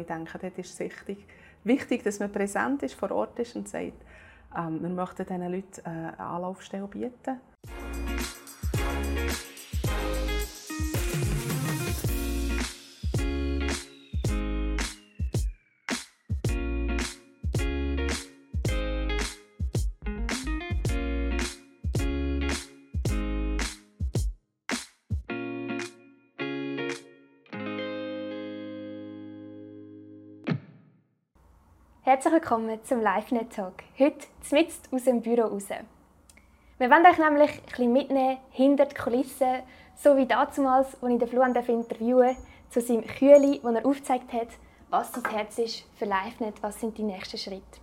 ich denke, dort ist es wichtig, wichtig, dass man präsent ist, vor Ort ist und sagt, ähm, wir möchten diesen Leuten äh, eine Anlaufstelle bieten. Herzlich willkommen zum LiveNet Talk. Heute mitten aus dem Büro raus. Wir wollen euch nämlich ein bisschen mitnehmen hinter die Kulissen, so wie damals, als ich den Fluan interviewen zu seinem Kühli, wo er aufgezeigt hat, was das Herz ist für LiveNet, was sind die nächsten Schritte.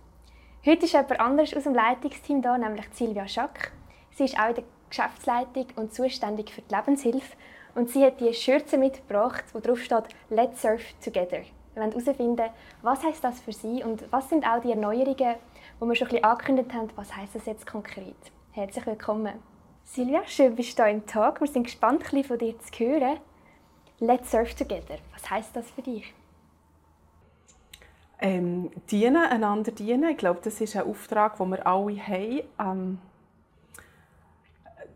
Heute ist jemand anderes aus dem Leitungsteam da, nämlich Silvia Schack. Sie ist auch in der Geschäftsleitung und zuständig für die Lebenshilfe und sie hat die Schürze mitgebracht, wo drauf steht «Let's Surf Together». Herausfinden, was heißt das für Sie und was sind auch die Erneuerungen, wo wir schon ein bisschen angekündigt haben, was heißt das jetzt konkret. Herzlich willkommen. Silvia, schön bist du hier im Tag. Wir sind gespannt, ein bisschen von dir zu hören. Let's Surf Together. Was heißt das für dich? Ähm, dienen, einander dienen. Ich glaube, das ist ein Auftrag, den wir alle haben. Ähm,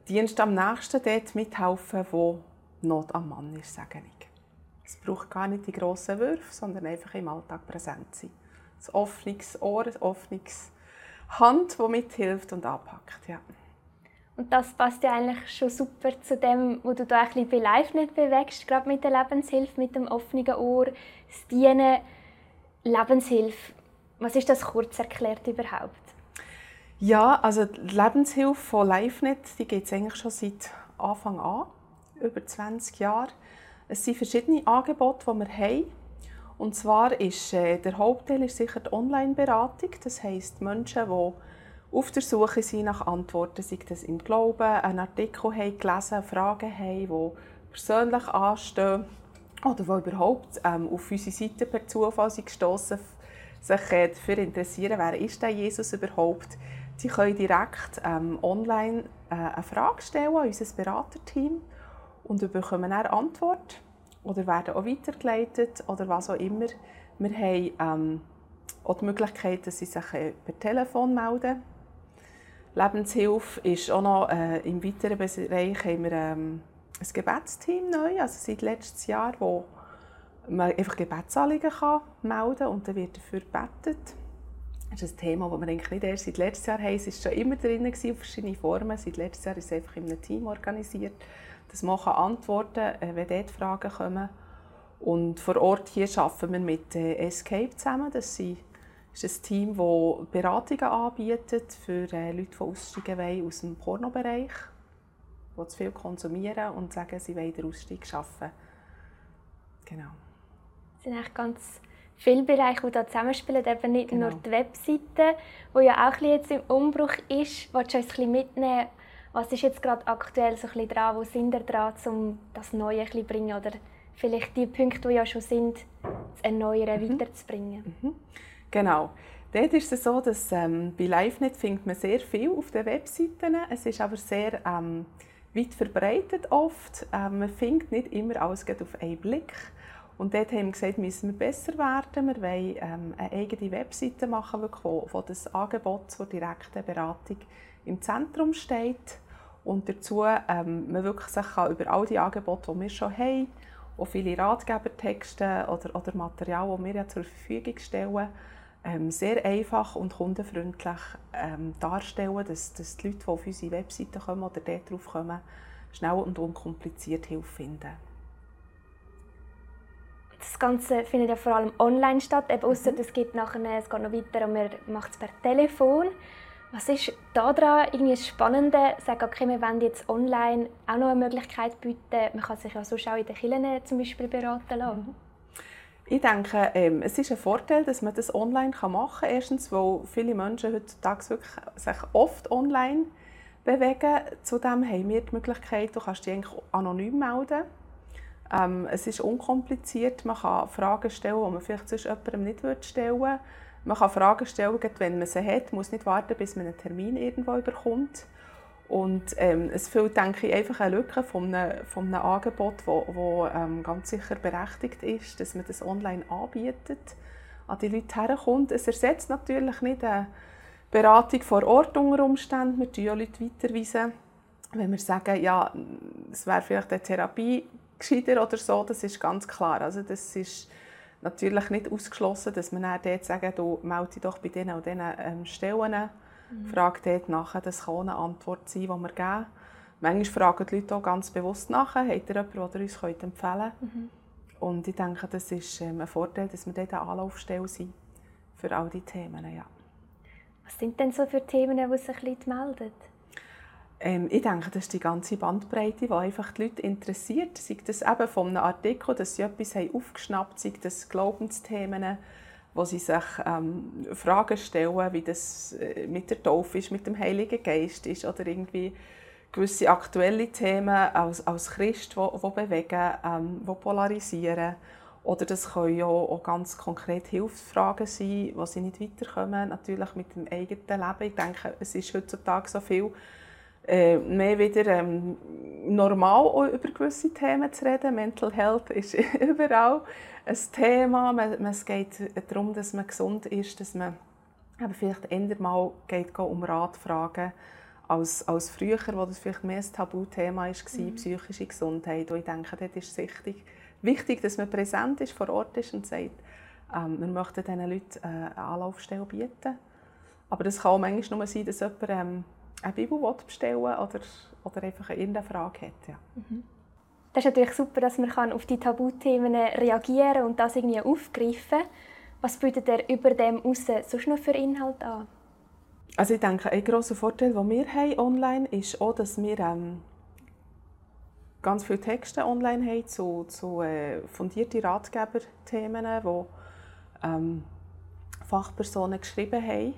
Dienst am nächsten dort mithelfen, wo Not am Mann ist, sage ich. Es braucht gar nicht die grossen Würfe, sondern einfach im Alltag präsent sein. Ein offenes Ohr, eine offene Hand, die mithilft und anpackt. Ja. Und das passt ja eigentlich schon super zu dem, was du da ein bisschen bei Live nicht bewegst, gerade mit der Lebenshilfe, mit dem offenen Ohr, das Dienen, Lebenshilfe. Was ist das kurz erklärt überhaupt? Ja, also die Lebenshilfe von LiveNet, die gibt es eigentlich schon seit Anfang an, über 20 Jahre. Es sind verschiedene Angebote, die wir haben. Und zwar ist äh, der Hauptteil ist sicher die Online-Beratung. Das heisst, Menschen, die auf der Suche sind nach Antworten, sei das im Glauben, einen Artikel haben gelesen, Fragen haben, die persönlich anstehen oder die überhaupt ähm, auf unsere Seite per Zufall sind gestossen, sich äh, dafür interessieren, wer ist denn Jesus überhaupt. Sie können direkt ähm, online äh, eine Frage stellen an unser Beraterteam und bekommen dann Antwort oder werden auch weitergeleitet oder was auch immer. Wir haben ähm, auch die Möglichkeit, dass sie sich äh, per Telefon melden. Lebenshilfe ist auch noch äh, im weiteren Bereich haben wir ähm, ein Gebetsteam neu, also seit letztes Jahr, wo man einfach Gebetsanliegen kann melden und dann wird dafür gebetet. Das ist ein Thema, das wir eigentlich nicht erst seit letztes Jahr haben. Es war schon immer drin, auf verschiedene Formen. Seit letztes Jahr ist es einfach in einem Team organisiert dass man antworten kann, äh, wenn dort Fragen kommen. Und vor Ort hier arbeiten wir mit äh, Escape zusammen. Das ist ein Team, das Beratungen anbietet für äh, Leute, die aussteigen wollen aus dem Pornobereich, die zu viel konsumieren und sagen, sie wollen den Ausstieg schaffen. Genau. Es sind eigentlich ganz viele Bereiche, die da zusammenspielen, eben nicht genau. nur die Webseite, die ja auch jetzt im Umbruch ist. Willst du uns ein mitnehmen, was ist jetzt gerade aktuell so ein dran? Wo sind ihr dran, um das Neue ein bisschen bringen? Oder vielleicht die Punkte, die ja schon sind, zu erneuern, mhm. weiterzubringen? Mhm. Genau. Dort ist es so, dass ähm, bei LiveNet findet man sehr viel auf den Webseiten. Es ist aber sehr ähm, weit verbreitet oft. Ähm, man findet nicht immer alles auf einen Blick. Und dort haben wir gesagt, müssen wir besser werden. Wir wollen ähm, eine eigene Webseite machen, wo, wo das Angebot zur direkten Beratung im Zentrum steht und dazu ähm, man wirklich sich kann über all die Angebote, die wir schon haben, auch viele Ratgebertexte oder, oder Material, das wir ja zur Verfügung stellen, ähm, sehr einfach und kundenfreundlich ähm, darstellen, dass, dass die Leute, die auf unsere Webseite kommen oder dort drauf kommen, schnell und unkompliziert Hilfe finden. Das Ganze findet ja vor allem online statt, eben ausser mhm. es geht nachher, es geht noch weiter und man macht es per Telefon. Was ist daran irgendwie das Spannende? Sagen, okay, wir wollen jetzt online auch noch eine Möglichkeit bieten. Man kann sich ja sonst auch in den Kirchen zum Beispiel beraten lassen. Mhm. Ich denke, ähm, es ist ein Vorteil, dass man das online machen kann. Erstens, weil viele Menschen heutzutage wirklich sich oft online bewegen. Zudem haben wir die Möglichkeit, du kannst dich eigentlich anonym melden. Ähm, es ist unkompliziert. Man kann Fragen stellen, die man vielleicht sonst jemandem nicht stellen würde. Man kann Fragen stellen, wenn man sie hat, man muss nicht warten, bis man einen Termin irgendwo bekommt. Und ähm, es fehlt, denke ich, einfach eine Lücke von einem, von einem Angebot, das wo, wo ähm, ganz sicher berechtigt ist, dass man das online anbietet, an die Leute herkommt. Es ersetzt natürlich nicht eine Beratung vor Ort unter Umständen. Wir weisen ja Leute weiterweisen. Wenn wir sagen, ja, es wäre vielleicht eine Therapie gescheiter oder so, das ist ganz klar. Also das ist natürlich nicht ausgeschlossen, dass man dann dort sagt, du melde dich doch bei diesen und diesen ähm, Stellen Mhm. Frage dort nach, das kann eine Antwort sein, die wir geben. Manchmal fragen die Leute auch ganz bewusst nach, habt ihr jemanden, der uns empfehlen könnte? Mhm. Und ich denke, das ist ähm, ein Vorteil, dass wir dort eine Anlaufstelle sind für all diese Themen. Ja. Was sind denn so für Themen, die sich Leute melden? Ähm, ich denke, das ist die ganze Bandbreite, die einfach die Leute interessiert. Sei das eben von einem Artikel, dass sie etwas haben aufgeschnappt sei das Glaubensthemen, wo sie sich ähm, Fragen stellen, wie das äh, mit der Taufe ist, mit dem Heiligen Geist ist oder irgendwie gewisse aktuelle Themen als, als Christ, die, bewegen, ähm, polarisieren. Oder das können ja auch ganz konkret Hilfsfragen sein, wo sie nicht weiterkommen, natürlich mit dem eigenen Leben. Ich denke, es ist heutzutage so viel äh, mehr wieder ähm, normal über gewisse Themen zu reden. Mental Health ist überall ein Thema. Es geht darum, dass man gesund ist, dass man aber vielleicht eher mal geht, um Rat fragen als, als früher, wo das vielleicht mehr ein Tabuthema war, mhm. psychische Gesundheit. Und ich denke, dort ist es wichtig, wichtig, dass man präsent ist, vor Ort ist und sagt, ähm, wir möchten diesen Leuten äh, eine Anlaufstelle bieten. Aber das kann auch manchmal nur sein, dass jemand ähm, eine Bibel bestellen oder, oder einfach irgendeine Frage hat. Ja. Mhm. Das ist natürlich super, dass man auf die Tabuthemen reagieren und das irgendwie aufgreifen kann. Was bietet er über dem raus sonst noch für Inhalt an? Also ich denke, ein grosser Vorteil, den wir haben online haben, ist auch, dass wir ähm, ganz viele Texte online haben zu, zu äh, fundierten Ratgeberthemen, die ähm, Fachpersonen geschrieben haben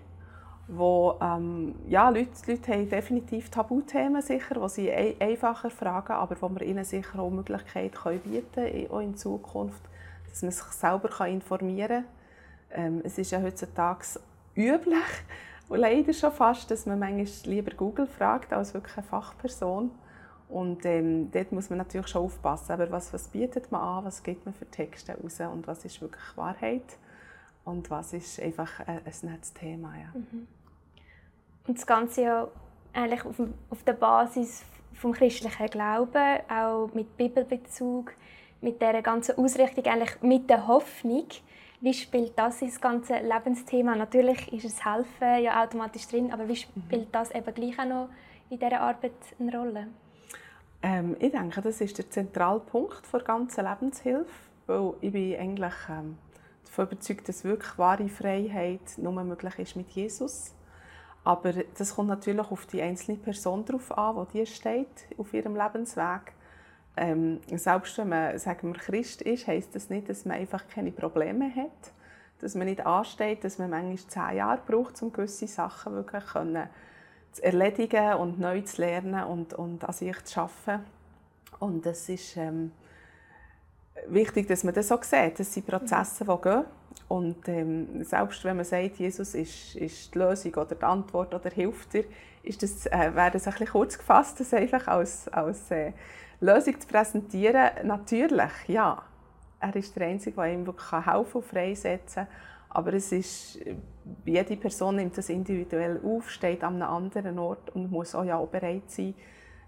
wo ähm, ja, Leute, Leute haben definitiv Tabuthemen sicher, die sie ein, einfacher fragen, aber wo wir ihnen sicher auch Möglichkeiten können bieten auch in Zukunft, dass man sich selber informieren kann. Ähm, es ist ja heutzutage üblich und leider schon fast, dass man manchmal lieber Google fragt als wirklich eine Fachperson. Und ähm, dort muss man natürlich schon aufpassen. Aber was, was bietet man an, was gibt man für Texte raus und was ist wirklich Wahrheit? Und was ist einfach ein, ein nettes Thema. Ja. Mhm. Und das Ganze ja eigentlich auf, auf der Basis vom christlichen Glauben, auch mit Bibelbezug, mit der ganzen Ausrichtung, eigentlich mit der Hoffnung. Wie spielt das ins ganze Lebensthema? Natürlich ist das Helfen ja automatisch drin, aber wie mhm. spielt das eben gleich auch noch in dieser Arbeit eine Rolle? Ähm, ich denke, das ist der zentrale Punkt der ganzen Lebenshilfe, weil ich bin eigentlich ähm, davon überzeugt, dass wirklich wahre Freiheit nur möglich ist mit Jesus. Aber das kommt natürlich auf die einzelne Person drauf an, wo die steht auf ihrem Lebensweg. Ähm, selbst wenn man, sagen wir, Christ ist, heisst das nicht, dass man einfach keine Probleme hat, dass man nicht ansteht, dass man manchmal zehn Jahre braucht, um gewisse Sachen wirklich können zu erledigen und neu zu lernen und, und an sich zu arbeiten. Und das ist ähm, wichtig, dass man das so sieht. Das sind Prozesse, die gehen. Und ähm, selbst wenn man sagt, Jesus ist, ist die Lösung oder die Antwort oder hilft dir, ist das, äh, wäre das ein bisschen kurz gefasst, das einfach als, als äh, Lösung zu präsentieren. Natürlich, ja. Er ist der Einzige, der ihm wirklich helfen und freisetzen kann. Aber es ist, jede Person nimmt das individuell auf, steht an einem anderen Ort und muss auch, ja auch bereit sein,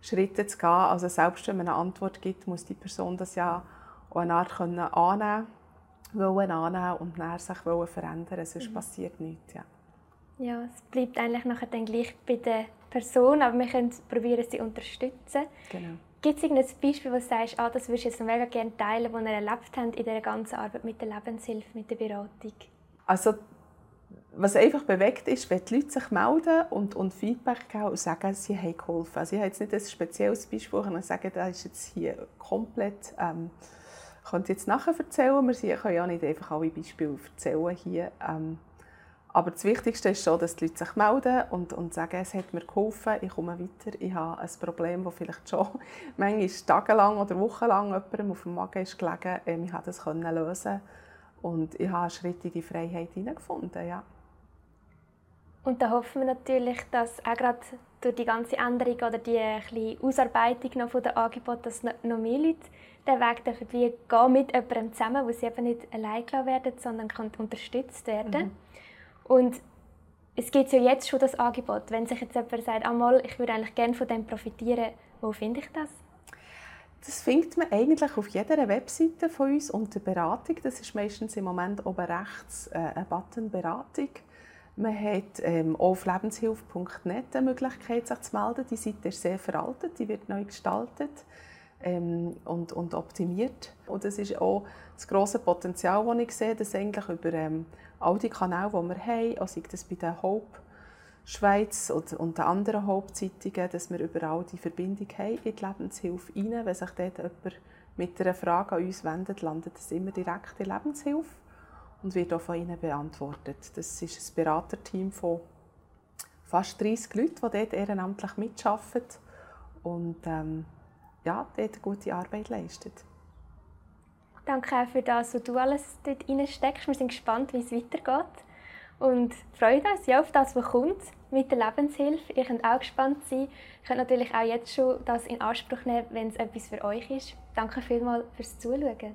Schritte zu gehen. Also selbst wenn man eine Antwort gibt, muss die Person das ja auch eine Art können annehmen wollen annehmen und dann sich verändern sonst mhm. passiert nichts. Ja. ja, es bleibt eigentlich nachher dann gleich bei der Person, aber wir können probieren, sie zu unterstützen. Genau. Gibt es irgendein Beispiel, wo du sagst, ah, das würdest du jetzt mega gerne teilen, das ihr erlebt habt in dieser ganzen Arbeit mit der Lebenshilfe, mit der Beratung? Also, was einfach bewegt ist, wenn die Leute sich melden und, und Feedback geben und sagen, sie haben geholfen. Also ich habe jetzt nicht ein spezielles Beispiel, sondern sagen, das ist jetzt hier komplett... Ähm, könnte jetzt nachher erzählen. Wir können ja nicht einfach alle Beispiele erzählen hier. Ähm, aber das Wichtigste ist schon, dass die Leute sich melden und, und sagen, es hat mir geholfen, ich komme weiter, ich habe ein Problem, das vielleicht schon manchmal tagelang oder wochenlang jemandem auf dem Magen ist gelegen. Ähm, ich konnte das lösen und ich habe einen Schritt in die Freiheit hineingefunden. Ja. Und da hoffen wir natürlich, dass auch gerade durch die ganze Änderung oder die Ausarbeitung noch von der Angebot, dass noch mehr Leute den Weg dürfen wie gehen mit jemandem zusammen, wo sie eben nicht allein gelassen werden, sondern kann unterstützt werden. Mhm. Und es gibt ja jetzt schon das Angebot. Wenn sich jetzt jemand sagt, einmal, ich würde eigentlich gerne von dem profitieren, wo finde ich das? Das findet man eigentlich auf jeder Webseite von uns unter Beratung. Das ist meistens im Moment oben rechts äh, ein Button Beratung. Man hat ähm, auf lebenshilfe.net die Möglichkeit, sich zu melden. Die Seite ist sehr veraltet, die wird neu gestaltet ähm, und, und optimiert. Und das ist auch das grosse Potenzial, das ich sehe, dass eigentlich über ähm, all die Kanäle, die wir haben, auch sei das bei der Hope Schweiz und, und den anderen Hauptzeitungen, dass wir überall die Verbindung haben in die Lebenshilfe rein. Wenn sich dort jemand mit einer Frage an uns wendet, landet es immer direkt in Lebenshilfe und wird auch von ihnen beantwortet. Das ist ein Beraterteam von fast 30 Leuten, die dort ehrenamtlich mitarbeiten und ähm, ja, dort eine gute Arbeit leisten. Danke auch für das, was du alles dort reinsteckst. Wir sind gespannt, wie es weitergeht und freuen uns ja auf das, was kommt mit der Lebenshilfe. Ihr könnt auch gespannt sein. Ihr könnt natürlich auch jetzt schon das in Anspruch nehmen, wenn es etwas für euch ist. Danke vielmals fürs Zuschauen.